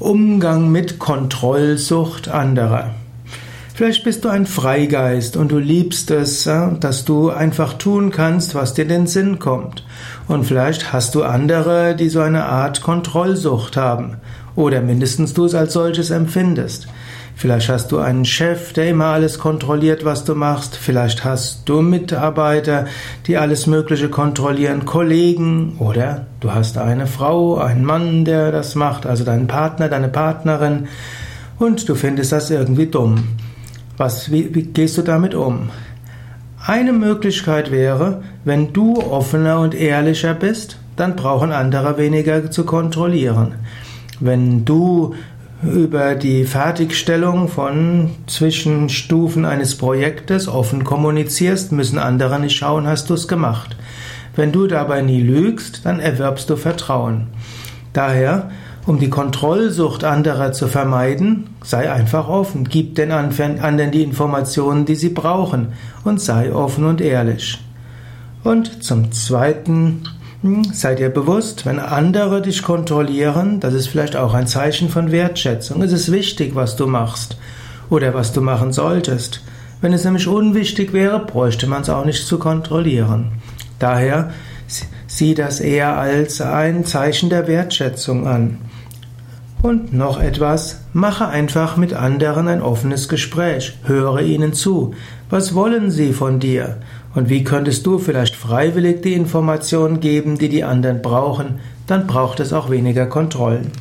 Umgang mit Kontrollsucht anderer. Vielleicht bist du ein Freigeist und du liebst es, dass du einfach tun kannst, was dir in den Sinn kommt. Und vielleicht hast du andere, die so eine Art Kontrollsucht haben. Oder mindestens du es als solches empfindest. Vielleicht hast du einen Chef, der immer alles kontrolliert, was du machst. Vielleicht hast du Mitarbeiter, die alles Mögliche kontrollieren, Kollegen. Oder du hast eine Frau, einen Mann, der das macht, also deinen Partner, deine Partnerin. Und du findest das irgendwie dumm. Was, wie, wie gehst du damit um? Eine Möglichkeit wäre, wenn du offener und ehrlicher bist, dann brauchen andere weniger zu kontrollieren. Wenn du über die Fertigstellung von Zwischenstufen eines Projektes offen kommunizierst, müssen andere nicht schauen, hast du es gemacht. Wenn du dabei nie lügst, dann erwirbst du Vertrauen. Daher um die Kontrollsucht anderer zu vermeiden, sei einfach offen, gib den anderen die Informationen, die sie brauchen und sei offen und ehrlich. Und zum Zweiten, sei dir bewusst, wenn andere dich kontrollieren, das ist vielleicht auch ein Zeichen von Wertschätzung. Es ist wichtig, was du machst oder was du machen solltest. Wenn es nämlich unwichtig wäre, bräuchte man es auch nicht zu kontrollieren. Daher sieh das eher als ein Zeichen der Wertschätzung an. Und noch etwas, mache einfach mit anderen ein offenes Gespräch, höre ihnen zu. Was wollen sie von dir? Und wie könntest du vielleicht freiwillig die Informationen geben, die die anderen brauchen? Dann braucht es auch weniger Kontrollen.